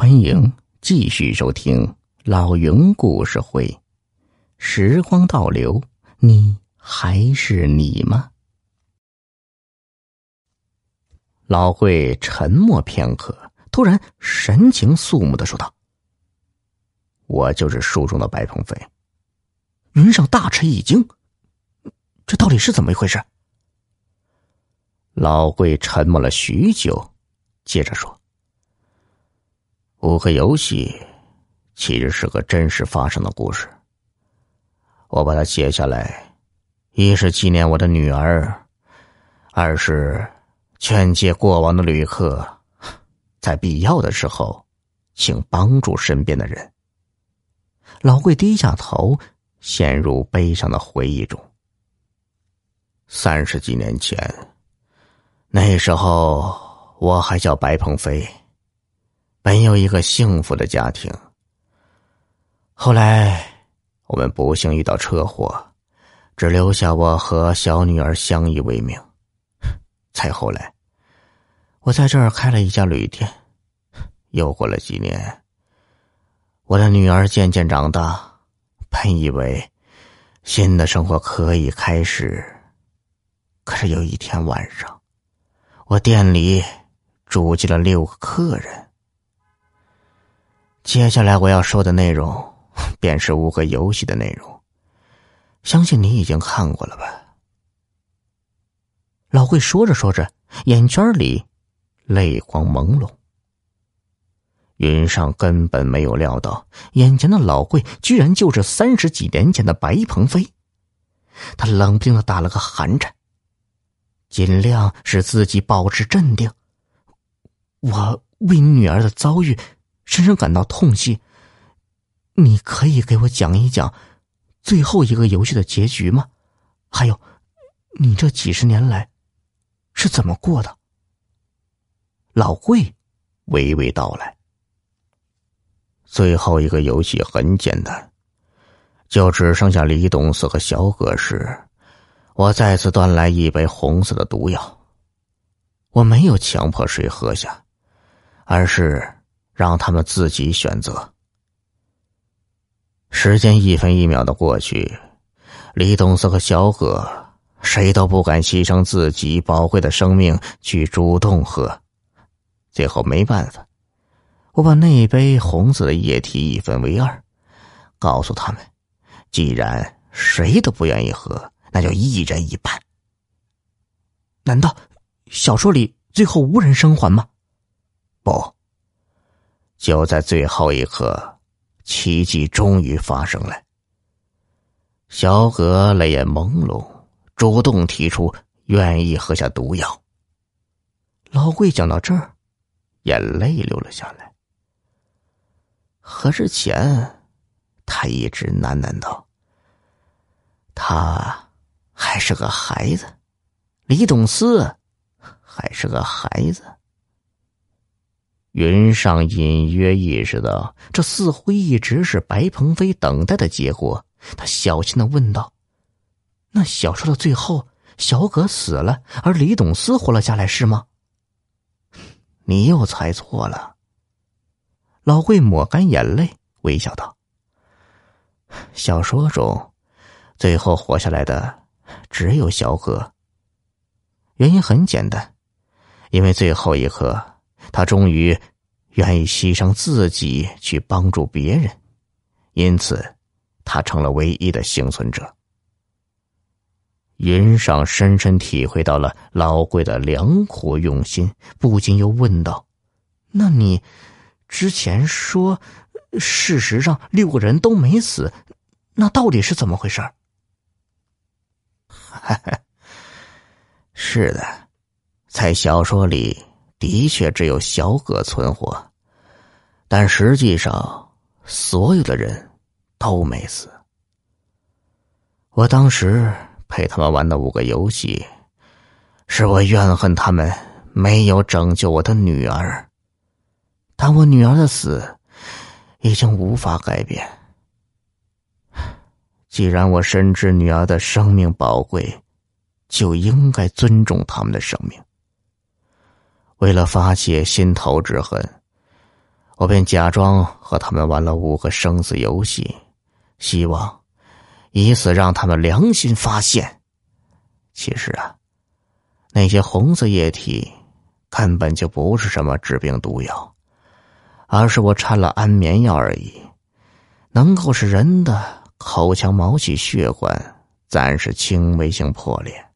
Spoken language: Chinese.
欢迎继续收听老云故事会。时光倒流，你还是你吗？老慧沉默片刻，突然神情肃穆的说道：“我就是书中的白鹏飞。”云上大吃一惊，这到底是怎么一回事？老慧沉默了许久，接着说。五个游戏其实是个真实发生的故事。我把它写下来，一是纪念我的女儿，二是劝诫过往的旅客，在必要的时候，请帮助身边的人。老贵低下头，陷入悲伤的回忆中。三十几年前，那时候我还叫白鹏飞。本有一个幸福的家庭，后来我们不幸遇到车祸，只留下我和小女儿相依为命。再后来，我在这儿开了一家旅店。又过了几年，我的女儿渐渐长大，本以为新的生活可以开始。可是有一天晚上，我店里住进了六个客人。接下来我要说的内容，便是五个游戏的内容。相信你已经看过了吧？老贵说着说着，眼圈里泪光朦胧。云上根本没有料到，眼前的老贵居然就是三十几年前的白鹏飞。他冷不丁的打了个寒颤，尽量使自己保持镇定。我为女儿的遭遇。深深感到痛惜。你可以给我讲一讲最后一个游戏的结局吗？还有，你这几十年来是怎么过的？老贵娓娓道来。最后一个游戏很简单，就只剩下李董四和小葛时，我再次端来一杯红色的毒药。我没有强迫谁喝下，而是。让他们自己选择。时间一分一秒的过去，李东四和小葛谁都不敢牺牲自己宝贵的生命去主动喝。最后没办法，我把那杯红色的液体一分为二，告诉他们：既然谁都不愿意喝，那就一人一半。难道小说里最后无人生还吗？不。就在最后一刻，奇迹终于发生了。小葛泪眼朦胧，主动提出愿意喝下毒药。老贵讲到这儿，眼泪流了下来。喝之前，他一直喃喃道：“他还是个孩子，李董思还是个孩子。”云上隐约意识到，这似乎一直是白鹏飞等待的结果。他小心的问道：“那小说的最后，小葛死了，而李董思活了下来，是吗？” 你又猜错了。老贵抹干眼泪，微笑道：“小说中，最后活下来的只有小葛。原因很简单，因为最后一刻。”他终于愿意牺牲自己去帮助别人，因此他成了唯一的幸存者。云上深深体会到了老贵的良苦用心，不禁又问道：“那你之前说，事实上六个人都没死，那到底是怎么回事？” 是的，在小说里。的确只有小葛存活，但实际上所有的人都没死。我当时陪他们玩的五个游戏，是我怨恨他们没有拯救我的女儿，但我女儿的死已经无法改变。既然我深知女儿的生命宝贵，就应该尊重他们的生命。为了发泄心头之恨，我便假装和他们玩了五个生死游戏，希望以此让他们良心发现。其实啊，那些红色液体根本就不是什么治病毒药，而是我掺了安眠药而已，能够使人的口腔毛细血管暂时轻微性破裂。